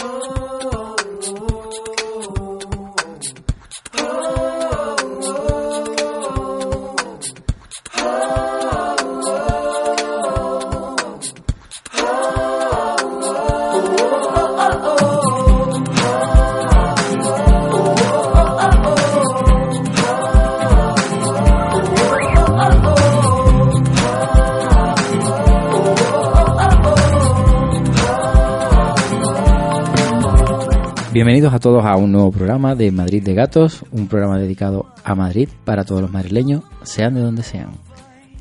Oh. Bienvenidos a todos a un nuevo programa de Madrid de Gatos, un programa dedicado a Madrid para todos los madrileños, sean de donde sean.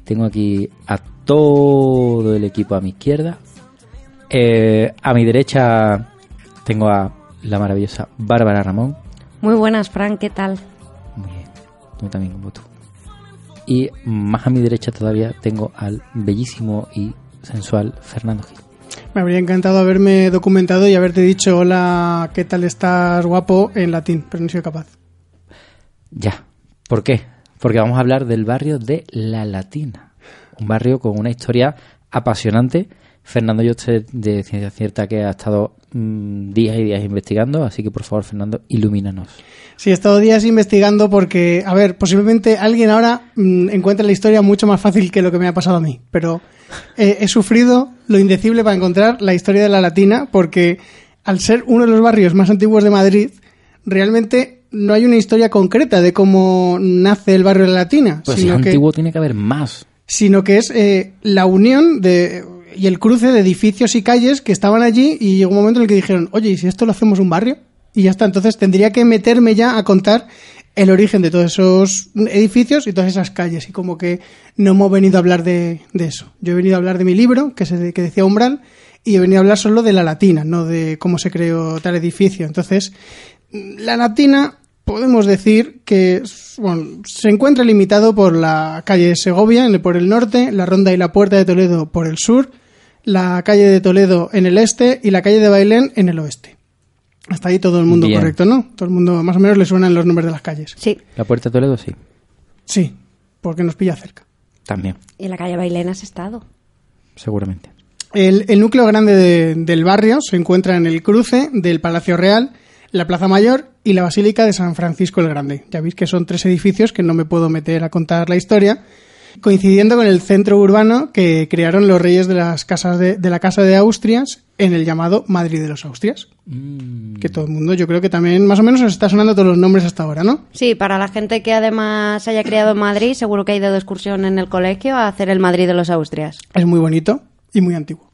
Tengo aquí a todo el equipo a mi izquierda. Eh, a mi derecha tengo a la maravillosa Bárbara Ramón. Muy buenas, Fran, ¿qué tal? Muy bien, tú también como tú. Y más a mi derecha todavía tengo al bellísimo y sensual Fernando Gil. Me habría encantado haberme documentado y haberte dicho hola, ¿qué tal estás guapo? en latín, pero no soy capaz. Ya. ¿Por qué? Porque vamos a hablar del barrio de La Latina. Un barrio con una historia apasionante. Fernando, yo sé de ciencia cierta que ha estado mm, días y días investigando, así que por favor, Fernando, ilumínanos. Sí, he estado días investigando porque, a ver, posiblemente alguien ahora mm, encuentre la historia mucho más fácil que lo que me ha pasado a mí, pero eh, he sufrido lo indecible para encontrar la historia de la Latina porque al ser uno de los barrios más antiguos de Madrid, realmente no hay una historia concreta de cómo nace el barrio de la Latina. Pues si es antiguo tiene que haber más. Sino que es eh, la unión de, y el cruce de edificios y calles que estaban allí y llegó un momento en el que dijeron, oye, ¿y si esto lo hacemos un barrio? Y ya está, entonces tendría que meterme ya a contar el origen de todos esos edificios y todas esas calles. Y como que no hemos venido a hablar de, eso. Yo he venido a hablar de mi libro, que, se, que decía Umbral, y he venido a hablar solo de la latina, no de cómo se creó tal edificio. Entonces, la latina podemos decir que bueno, se encuentra limitado por la calle Segovia por el norte, la Ronda y la Puerta de Toledo por el sur, la calle de Toledo en el este y la calle de Bailén en el oeste. Hasta ahí todo el mundo correcto, ¿no? Todo el mundo más o menos le suenan los nombres de las calles. Sí. La Puerta de Toledo sí. Sí, porque nos pilla cerca. También. ¿Y en la calle Bailén has estado? Seguramente. El, núcleo grande del barrio se encuentra en el cruce del Palacio Real, la Plaza Mayor y la Basílica de San Francisco el Grande. Ya veis que son tres edificios que no me puedo meter a contar la historia, coincidiendo con el centro urbano que crearon los reyes de las casas de, la Casa de Austrias en el llamado Madrid de los Austrias. Mm. Que todo el mundo, yo creo que también más o menos os está sonando todos los nombres hasta ahora, ¿no? Sí, para la gente que además haya criado en Madrid, seguro que ha ido de excursión en el colegio a hacer el Madrid de los Austrias. Es muy bonito y muy antiguo,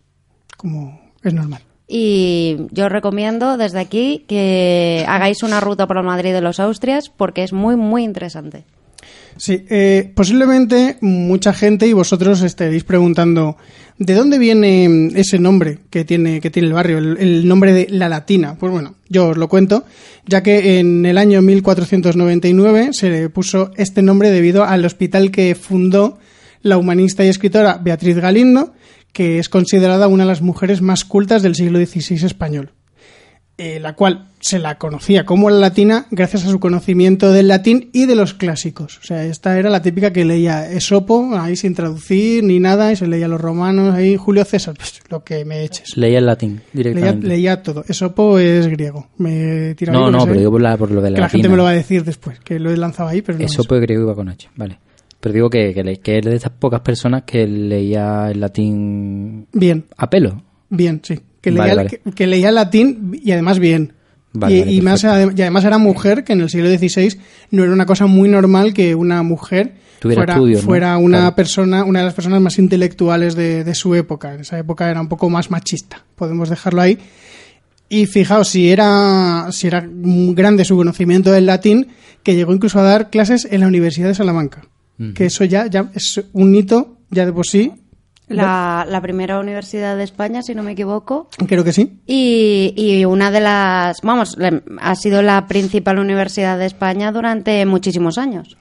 como es normal. Y yo os recomiendo desde aquí que hagáis una ruta por el Madrid de los Austrias porque es muy, muy interesante. Sí, eh, posiblemente mucha gente y vosotros estaréis preguntando ¿de dónde viene ese nombre que tiene, que tiene el barrio, el, nombre de La Latina? Pues bueno, yo os lo cuento, ya que en el año 1499 se le puso este nombre debido al hospital que fundó la humanista y escritora Beatriz Galindo, que es considerada una de las mujeres más cultas del siglo XVI español. Eh, la cual se la conocía como la latina gracias a su conocimiento del latín y de los clásicos. O sea, esta era la típica que leía Esopo, ahí sin traducir ni nada, y se leía los romanos, ahí Julio César, pues lo que me eches. Leía el latín directamente. Leía, todo. Esopo es griego. Me no, no, pero digo por, la, por lo de la que La gente me lo va a decir después, que lo he lanzado ahí, pero no. Esopo es griego va con H, vale. Pero digo que, que, que es de esas pocas personas que leía el latín... Bien. A pelo. Bien, sí que leía, Que, leía latín y además bien. y, más, además era mujer, que en el siglo XVI no era una cosa muy normal que una mujer fuera, fuera una persona, una de las personas más intelectuales de, su época. En esa época era un poco más machista, podemos dejarlo ahí. Y fijaos, si era, si era grande su conocimiento del latín, que llegó incluso a dar clases en la Universidad de Salamanca. Que eso ya, ya es un hito, ya de por sí, La, la primera universidad de España, si no me equivoco. Creo que sí. Y, y una de las, vamos, le- ha sido la principal universidad de España durante muchísimos años.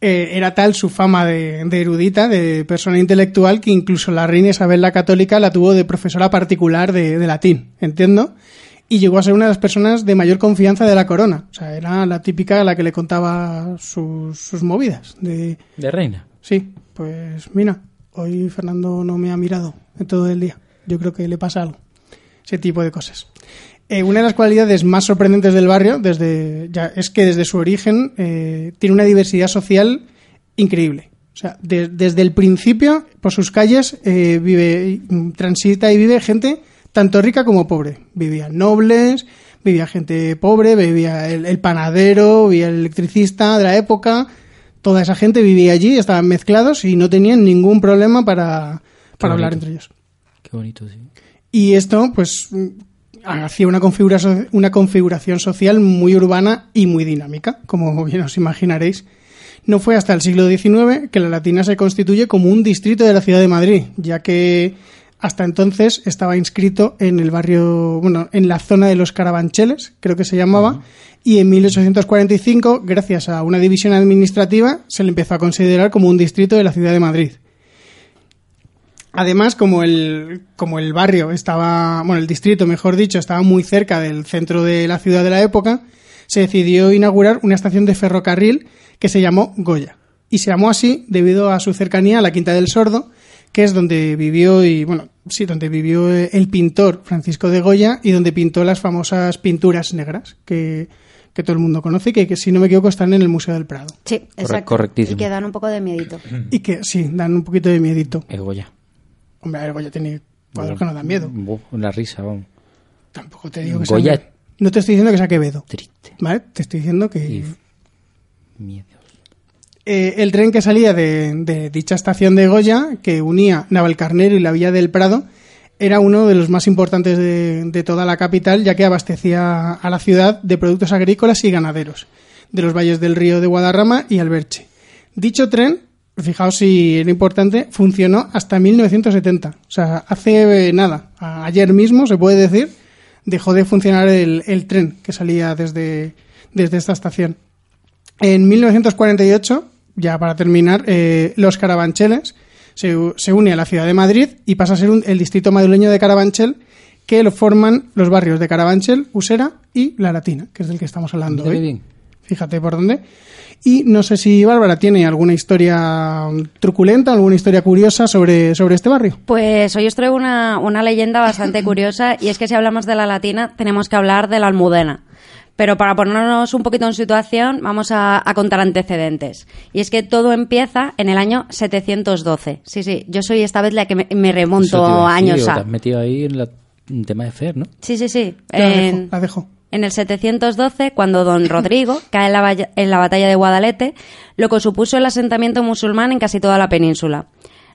Eh, era tal su fama de, de erudita, de persona intelectual, que incluso la reina Isabel la Católica la tuvo de profesora particular de, de latín, entiendo, y llegó a ser una de las personas de mayor confianza de la corona. O sea, era la típica a la que le contaba sus, sus movidas. De, De reina. sí, pues mira, hoy Fernando no me ha mirado en todo el día. Yo creo que le pasa algo. Ese tipo de cosas. Eh, una de las cualidades más sorprendentes del barrio desde, ya, es que desde su origen eh, tiene una diversidad social increíble. O sea, de- desde el principio, por sus calles, eh, vive, transita y vive gente tanto rica como pobre. Vivían nobles, vivía gente pobre, vivía el, el panadero, vivía el electricista de la época. Toda esa gente vivía allí, estaban mezclados y no tenían ningún problema para, para hablar entre ellos. Qué bonito, sí. Y esto, pues, mm, hacía una configuración, una configuración social muy urbana y muy dinámica, como bien os imaginaréis. No fue hasta el siglo XIX que la Latina se constituye como un distrito de la ciudad de Madrid, ya que hasta entonces estaba inscrito en el barrio, bueno, en la zona de los Carabancheles, creo que se llamaba, y en 1845, gracias a una división administrativa, se le empezó a considerar como un distrito de la ciudad de Madrid. Además, como el, como el barrio estaba, bueno, el distrito, mejor dicho, estaba muy cerca del centro de la ciudad de la época, se decidió inaugurar una estación de ferrocarril que se llamó Goya. Y se llamó así debido a su cercanía a la Quinta del Sordo, que es donde vivió y, bueno, sí, donde vivió el pintor Francisco de Goya y donde pintó las famosas pinturas negras que, que todo el mundo conoce y que, que, si no me equivoco, están en el Museo del Prado. Sí, exacto. correctísimo. Y que dan un poco de miedito. Y que, sí, dan un poquito de miedito. Es Goya. Hombre, ver, Goya tiene cuadros que no dan miedo. Una risa, vamos. Tampoco te digo que Goya- sea... No te estoy diciendo que sea Quevedo, Triste. ¿vale? Te estoy diciendo que... Y miedos. Eh, el tren que salía de, dicha estación de Goya, que unía Navalcarnero y la Villa del Prado, era uno de los más importantes de, toda la capital, ya que abastecía a la ciudad de productos agrícolas y ganaderos, de los valles del río de Guadarrama y Alberche. Dicho tren, fijaos si era importante, funcionó hasta 1970. O sea, hace eh, nada, ayer mismo se puede decir, dejó de funcionar el, el tren que salía desde, desde esta estación. En 1948, ya para terminar, eh, los Carabancheles se, se une a la ciudad de Madrid y pasa a ser un- el distrito madrileño de Carabanchel, que lo forman los barrios de Carabanchel, Usera y La Latina, que es del que estamos hablando qué hoy. bien. Fíjate por dónde. Y no sé si Bárbara tiene alguna historia truculenta, alguna historia curiosa sobre, sobre este barrio. Pues hoy os traigo una, una leyenda bastante curiosa y es que si hablamos de la latina tenemos que hablar de la almudena. Pero para ponernos un poquito en situación vamos a, a contar antecedentes. Y es que todo empieza en el año 712. Sí, sí, yo soy esta vez la que me, remonto decir, años digo, a. Te has metido ahí en la- en tema de Fer, ¿no? Sí, sí, sí. La dejo, En- la dejo. En el 712, cuando don Rodrigo cae en la, en la batalla de Guadalete, lo que supuso el asentamiento musulmán en casi toda la península.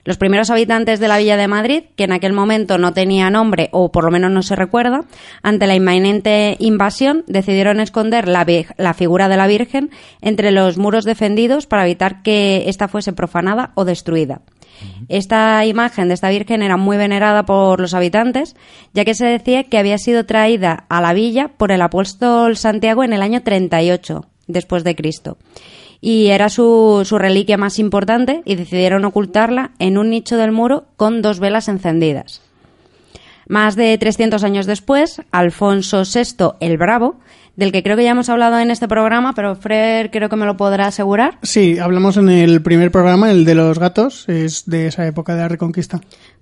Los primeros habitantes de la villa de Madrid, que en aquel momento no tenía nombre o por lo menos no se recuerda, ante la inminente invasión decidieron esconder la, figura de la Virgen entre los muros defendidos para evitar que ésta fuese profanada o destruida. Esta imagen de esta Virgen era muy venerada por los habitantes, ya que se decía que había sido traída a la villa por el apóstol Santiago en el año 38 después de Cristo. Y era su, su reliquia más importante y decidieron ocultarla en un nicho del muro con dos velas encendidas. Más de 300 años después, Alfonso VI el Bravo, del que creo que ya hemos hablado en este programa, pero Fred creo que me lo podrá asegurar. Sí, hablamos en el primer programa, el de los gatos, es de esa época de la Reconquista.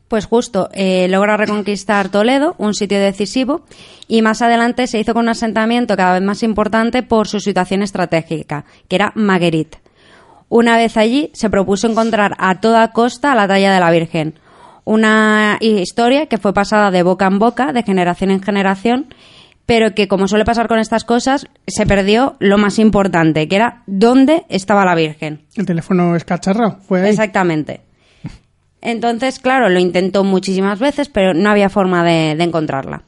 Pues justo, eh, logra reconquistar Toledo, un sitio decisivo, y más adelante se hizo con un asentamiento cada vez más importante por su situación estratégica, que era Maguerit. Una vez allí, se propuso encontrar a toda costa la talla de la Virgen. Una historia que fue pasada de boca en boca, de generación en generación, pero que, como suele pasar con estas cosas, se perdió lo más importante, que era dónde estaba la Virgen. El teléfono escacharrado, fue ahí. Exactamente. Entonces, claro, lo intentó muchísimas veces, pero no había forma de, de encontrarla.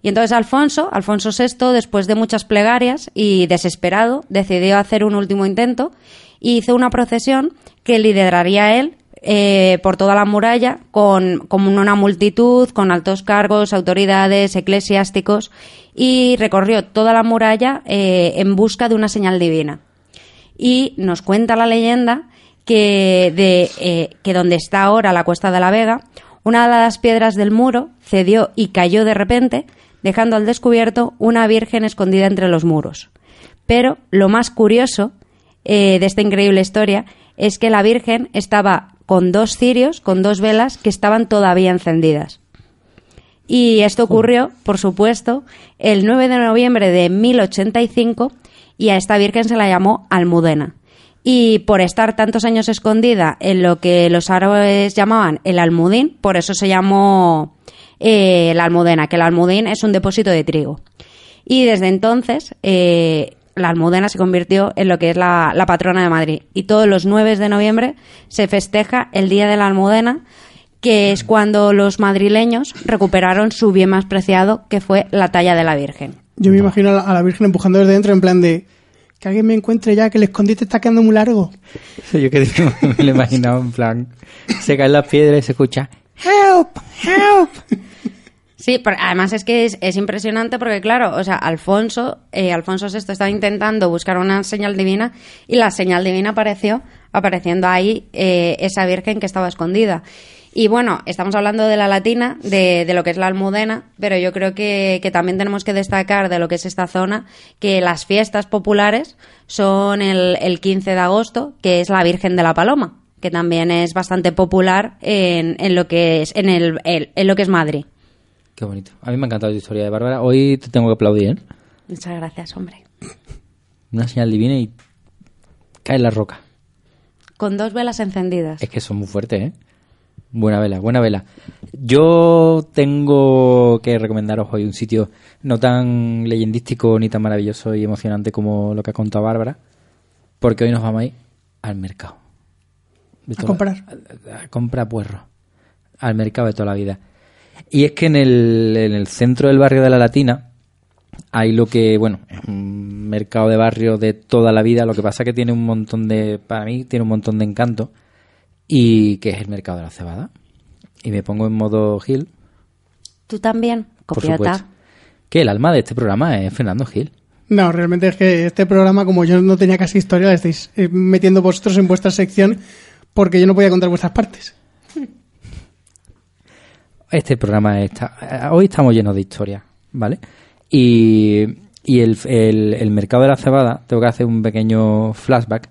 Y entonces Alfonso, Alfonso VI, después de muchas plegarias y desesperado, decidió hacer un último intento y hizo una procesión que lideraría él eh, por toda la muralla con, una multitud, con altos cargos, autoridades, eclesiásticos, y recorrió toda la muralla eh, en busca de una señal divina. Y nos cuenta la leyenda que, de, eh, que donde está ahora la Cuesta de la Vega, una de las piedras del muro cedió y cayó de repente, dejando al descubierto una virgen escondida entre los muros. Pero lo más curioso de esta increíble historia es que la virgen estaba con dos cirios, con dos velas que estaban todavía encendidas. Y esto ocurrió, por supuesto, el 9 de noviembre de 1085 y a esta Virgen se la llamó Almudena. Y por estar tantos años escondida en lo que los árabes llamaban el almudín, por eso se llamó eh, la almudena, que el almudín es un depósito de trigo. Y desde entonces eh, la Almudena se convirtió en lo que es la, patrona de Madrid. Y todos los 9 de noviembre se festeja el Día de la Almudena, que es cuando los madrileños recuperaron su bien más preciado, que fue la talla de la Virgen. Yo me imagino a la, Virgen empujando desde dentro en plan de que alguien me encuentre ya, que el escondite está quedando muy largo. Yo que me lo imaginaba en plan, se caen las piedras y se escucha, help, help. Sí, además es que es, impresionante porque, claro, o sea, Alfonso, eh, Alfonso VI estaba intentando buscar una señal divina y la señal divina apareció apareciendo ahí eh, esa virgen que estaba escondida. Y bueno, estamos hablando de la latina, de, lo que es la almudena, pero yo creo que, que, también tenemos que destacar de lo que es esta zona, que las fiestas populares son el, el 15 de agosto, que es la Virgen de la Paloma, que también es bastante popular en, en lo que es en, el, en lo que es Madrid. Qué bonito. A mí me ha encantado la historia de Bárbara. Hoy te tengo que aplaudir, ¿eh? Muchas gracias, hombre. Una señal divina y cae la roca. Con dos velas encendidas. Es que son muy fuertes, ¿eh? Buena vela, buena vela. Yo tengo que recomendaros hoy un sitio no tan leyendístico ni tan maravilloso y emocionante como lo que ha contado Bárbara, porque hoy nos vamos a ir al mercado. a comprar. A, comprar puerro. Al mercado de toda la vida. Y es que en el, en el centro del barrio de la Latina hay lo que, bueno, es un mercado de barrio de toda la vida, lo que pasa que tiene un montón de, para mí, tiene un montón de encanto, y que es el mercado de la cebada. Y me pongo en modo Gil. Tú también, copiata. Que el alma de este programa es Fernando Gil. No, realmente es que este programa, como yo no tenía casi historia, lo estáis eh, metiendo vosotros en vuestra sección porque yo no podía contar vuestras partes. Este programa está. Eh, hoy estamos llenos de historia, ¿vale? Y, y el, el, mercado de la cebada, tengo que hacer un pequeño flashback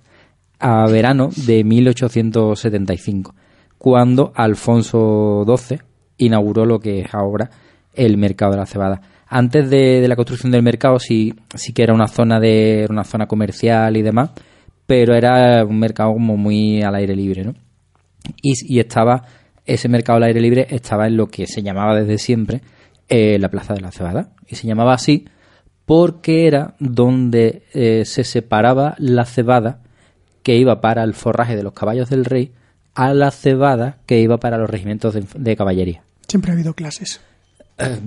a verano de 1875, cuando Alfonso XII inauguró lo que es ahora el mercado de la cebada. Antes de, la construcción del mercado sí, sí que era una zona de una zona comercial y demás, pero era un mercado como muy al aire libre, ¿no? Y, y estaba ese mercado al aire libre estaba en lo que se llamaba desde siempre eh, la Plaza de la Cebada. Y se llamaba así porque era donde eh, se separaba la cebada que iba para el forraje de los caballos del rey a la cebada que iba para los regimientos de, caballería. Siempre ha habido clases. Eh,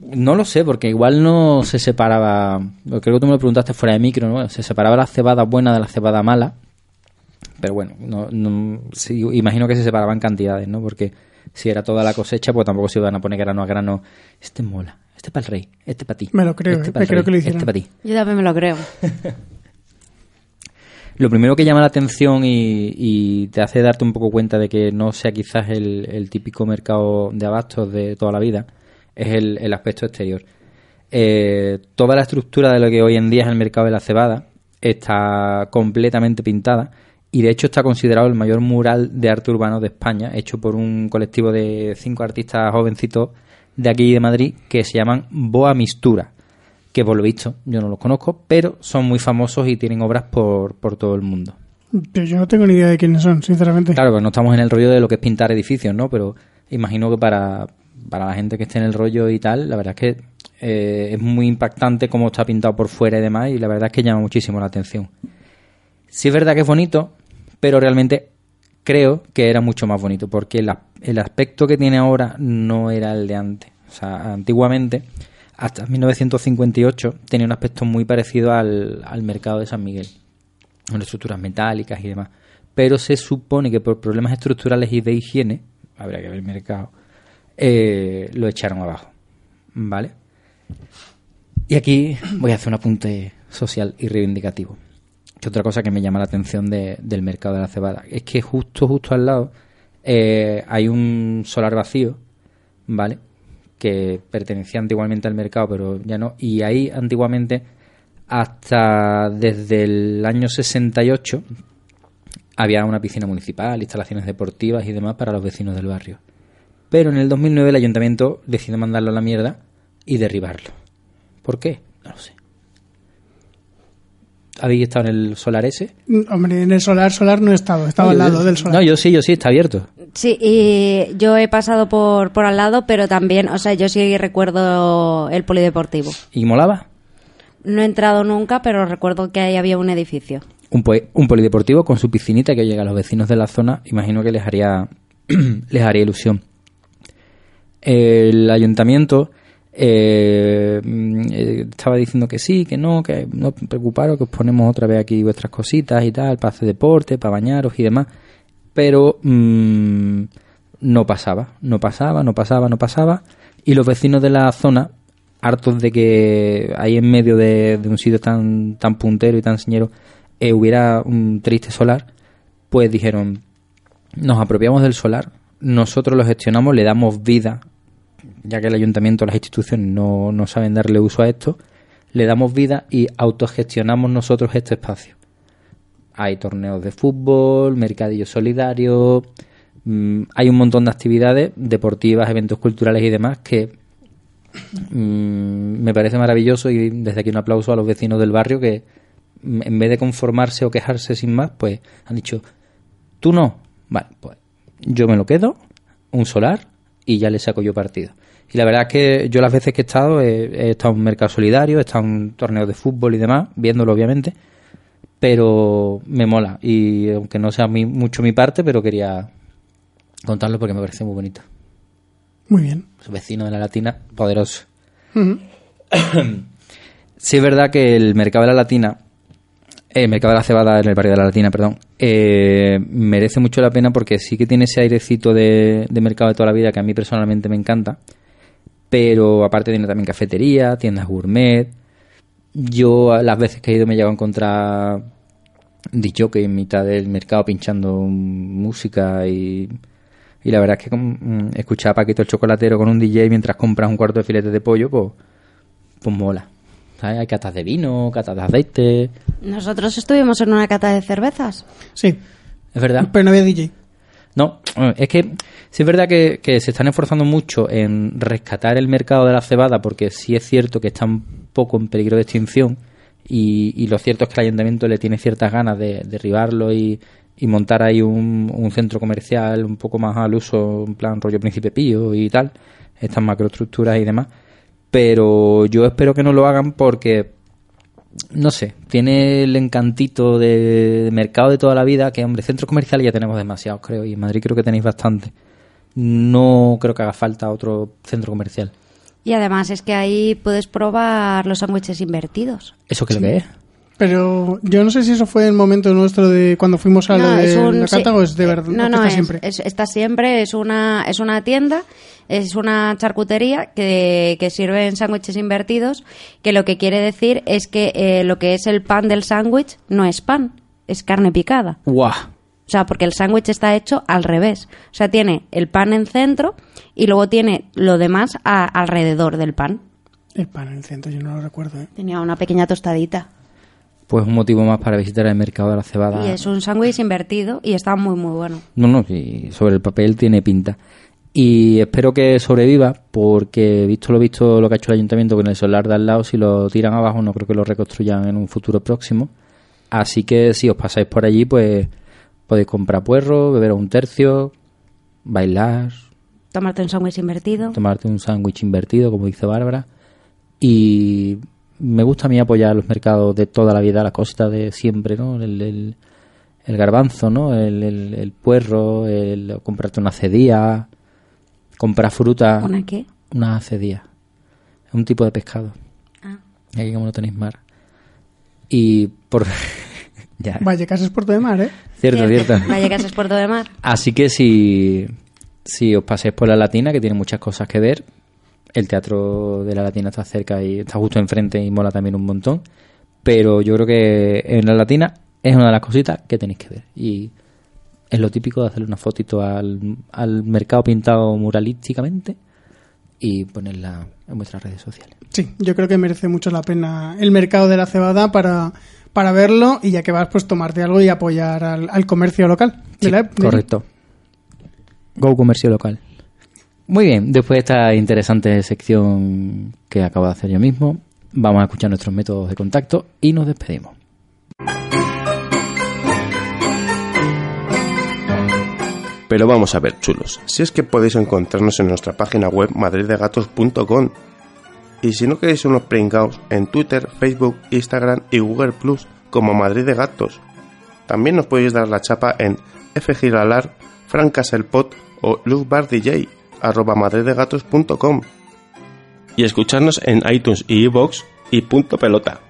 no lo sé, porque igual no se separaba. Creo que tú me lo preguntaste fuera de micro, ¿no? Se separaba la cebada buena de la cebada mala pero bueno, no, imagino que se separaban cantidades, ¿no? Porque si era toda la cosecha, pues tampoco se iban a poner grano a grano. Este mola, este para el rey, este para ti. Me lo creo, este eh, creo que lo hicieron. Este para ti. Yo también me lo creo. lo primero que llama la atención y, te hace darte un poco cuenta de que no sea quizás el, típico mercado de abastos de toda la vida es el, aspecto exterior. Eh, toda la estructura de lo que hoy en día es el mercado de la cebada está completamente pintada y de hecho está considerado el mayor mural de arte urbano de España, hecho por un colectivo de cinco artistas jovencitos de aquí de Madrid que se llaman Boa Mistura, que por lo visto yo no los conozco, pero son muy famosos y tienen obras por, por todo el mundo. Pero yo no tengo ni idea de quiénes son, sinceramente. Claro, que no estamos en el rollo de lo que es pintar edificios, ¿no? Pero imagino que para, para la gente que esté en el rollo y tal, la verdad es que eh, es muy impactante cómo está pintado por fuera y demás, y la verdad es que llama muchísimo la atención. Sí es verdad que es bonito, pero realmente creo que era mucho más bonito, porque el aspecto que tiene ahora no era el de antes. O sea, antiguamente, hasta 1958, tenía un aspecto muy parecido al, mercado de San Miguel, con estructuras metálicas y demás. pero se supone que por problemas estructurales y de higiene, habría que ver el mercado, eh, lo echaron abajo. ¿Vale? Y aquí voy a hacer un apunte social y reivindicativo. Que otra cosa que me llama la atención de- del mercado de la cebada es que justo, justo al lado eh, hay un solar vacío, ¿vale? Que pertenecía antiguamente al mercado, pero ya no. Y ahí antiguamente, hasta desde el año 68, había una piscina municipal, instalaciones deportivas y demás para los vecinos del barrio. Pero en el 2009 el ayuntamiento decidió mandarlo a la mierda y derribarlo. ¿Por qué? No lo sé. ¿Habéis estado en el solar ese? Mm, Hombre, en el solar, solar no he estado, estaba al No, lado del solar. No, yo sí, yo sí, está abierto. Sí, y yo he pasado por, por al lado, pero también, o sea, yo sí recuerdo el polideportivo. ¿Y molaba? No he entrado nunca, pero recuerdo que ahí había un edificio. Un, po- un polideportivo con su piscinita que llega a los vecinos de la zona, imagino que les haría, les haría ilusión. El ayuntamiento eh, mm, eh, estaba diciendo que sí, que no, que no os preocuparos, que os ponemos otra vez aquí vuestras cositas y tal, para hacer deporte, para bañaros y demás. Pero mm, no pasaba, no pasaba, no pasaba, no pasaba. Y los vecinos de la zona, hartos de que ahí en medio de, de un sitio tan, tan puntero y tan señero eh, hubiera un triste solar, pues dijeron, nos apropiamos del solar, nosotros lo gestionamos, le damos vida, ya que el ayuntamiento, las instituciones no, no saben darle uso a esto, le damos vida y autogestionamos nosotros este espacio. Hay torneos de fútbol, mercadillos solidarios, mm, hay un montón de actividades deportivas, eventos culturales y demás que mm, me parece maravilloso y desde aquí un aplauso a los vecinos del barrio que mm, en vez de conformarse o quejarse sin más, pues han dicho, tú no, vale, pues yo me lo quedo, un solar y ya le saco yo partido. Y la verdad es que yo las veces que he estado, he, he estado en un mercado solidario, he estado en torneos de fútbol y demás, viéndolo obviamente, pero me mola. Y aunque no sea mi- mucho mi parte, pero quería contarlo porque me parece muy bonito. Muy bien. Su vecino de la Latina, poderoso. Sí es verdad que el mercado de la Latina, el mercado de la cebada en el barrio de la Latina, perdón, eh, merece mucho la pena porque sí que tiene ese airecito de, mercado de toda la vida que a mí personalmente me encanta. Pero aparte tiene también cafetería, tiendas gourmet. Yo las veces que he ido me llego a encontrar dicho que en mitad del mercado pinchando música y, y la verdad es que mm, escuchar a Paquito el chocolatero con un DJ mientras compras un cuarto de filete de pollo, pues, pues mola. ¿Sabes? Hay catas de vino, catas de aceite. Nosotros estuvimos en una cata de cervezas. Sí, Es verdad. pero no había DJ. No, es que sí es verdad que, que se están esforzando mucho en rescatar el mercado de la cebada porque sí es cierto que está un poco en peligro de extinción y, y lo cierto es que el ayuntamiento le tiene ciertas ganas de derribarlo y, y montar ahí un, un centro comercial un poco más al uso, en plan rollo Príncipe Pío y tal, estas macroestructuras y demás. Pero yo espero que no lo hagan porque no sé, tiene el encantito de mercado de toda la vida, que hombre, centros comerciales ya tenemos demasiados, creo, y en Madrid creo que tenéis bastante. No creo que haga falta otro centro comercial. Y además es que ahí puedes probar los sándwiches invertidos. ¿Eso qué lo que es? Pero yo no sé si eso fue el momento nuestro de cuando fuimos a lo No, de es un- la sí, cata o es de verdad. No, no, está es, siempre. es- está siempre. Es una, es una tienda, es una charcutería que, que sirve en sándwiches invertidos, que lo que quiere decir es que eh, lo que es el pan del sándwich no es pan, es carne picada. ¡Guau! O sea, porque el sándwich está hecho al revés. O sea, tiene el pan en centro y luego tiene lo demás a- alrededor del pan. El pan en el centro, yo no lo recuerdo. ¿eh? Tenía una pequeña tostadita. Pues un motivo más para visitar el mercado de la cebada. Y es un sándwich invertido y está muy, muy bueno. No, no, sí, sobre el papel tiene pinta. Y espero que sobreviva, porque visto lo visto lo que ha hecho el ayuntamiento con el solar de al lado, si lo tiran abajo no creo que lo reconstruyan en un futuro próximo. Así que si os pasáis por allí, pues podéis comprar puerro, beber un tercio, bailar, Tomarte un sándwich invertido. tomarte un sándwich invertido, como dice Bárbara. Y me gusta a mí apoyar los mercados de toda la vida, las cositas de siempre, ¿no? El, el- el garbanzo, ¿no? El, el- el puerro, el comprarte una cedía, comprar fruta. ¿Una qué? Una cedía. Es un tipo de pescado. Ah. Aquí como no tenéis mar. Y por... Ya. Vallecas es Puerto de Mar, ¿eh? Cierto, cierto. Vallecas es Puerto de Mar. Así que si, si os paséis por la Latina, que tiene muchas cosas que ver, el teatro de la Latina está cerca y está justo enfrente y mola también un montón. Pero yo creo que en la Latina es una de las cositas que tenéis que ver. Y es lo típico de hacerle una fotito al, al mercado pintado muralísticamente y ponerla en vuestras redes sociales. Sí, yo creo que merece mucho la pena el mercado de la cebada para, para verlo y ya que vas, pues tomarte algo y apoyar al, al comercio local. de Sí, la- de- correcto. Go comercio local. Muy bien, después de esta interesante sección que acabo de hacer yo mismo, vamos a escuchar nuestros métodos de contacto y nos despedimos. Pero vamos a ver, chulos, si es que podéis encontrarnos en nuestra página web madriddegatos.com y si no queréis unos pringaos en Twitter, Facebook, Instagram y Google Plus como Madrid de Gatos. También nos podéis dar la chapa en fgiralar, francaselpot o luzbardj arroba madriddegatos.com y escucharnos en iTunes y iVoox y punto pelota.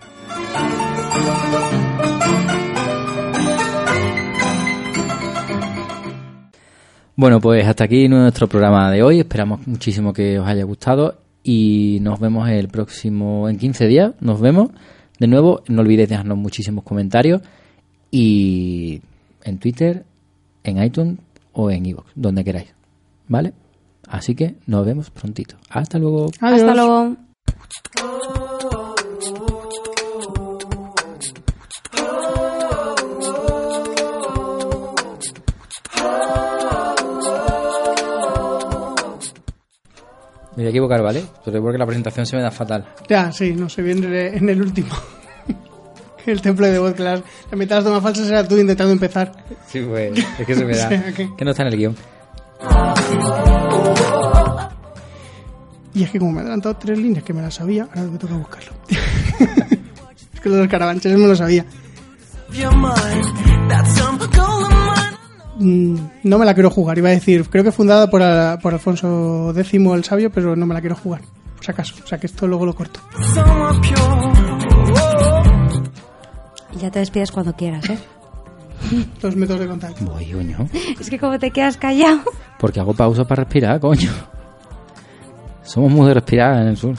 Bueno, pues hasta aquí nuestro programa de hoy. Esperamos muchísimo que os haya gustado y nos vemos el próximo, en 15 días, nos vemos de nuevo. No olvidéis dejarnos muchísimos comentarios y en Twitter, en iTunes o en iVoox, donde queráis. ¿Vale? Así que nos vemos prontito. Hasta luego. Adiós. Hasta luego. Voy a equivocar, ¿vale? Pero porque la presentación se me da fatal. Ya, sí, no se viene en el último. el templo de voz, las, la mitad de las tomas falsas era tú intentando empezar. Sí, pues es que se me da. O sea, que- que no está en el guion. Y es que como me he adelantado tres líneas que me las sabía, ahora me toca buscarlo. es que lo de los carabanches me lo sabía. Mm, No me la quiero jugar, iba a decir, creo que fundada por, a- por Alfonso X el Sabio, pero no me la quiero jugar, por si acaso. O sea que esto luego lo corto. Y ya te despides cuando quieras, ¿eh? Los métodos de contacto. Voy, coño. Es que como te quedas callado. Porque hago pausa para respirar, coño. Somos muy de respirar en el sur.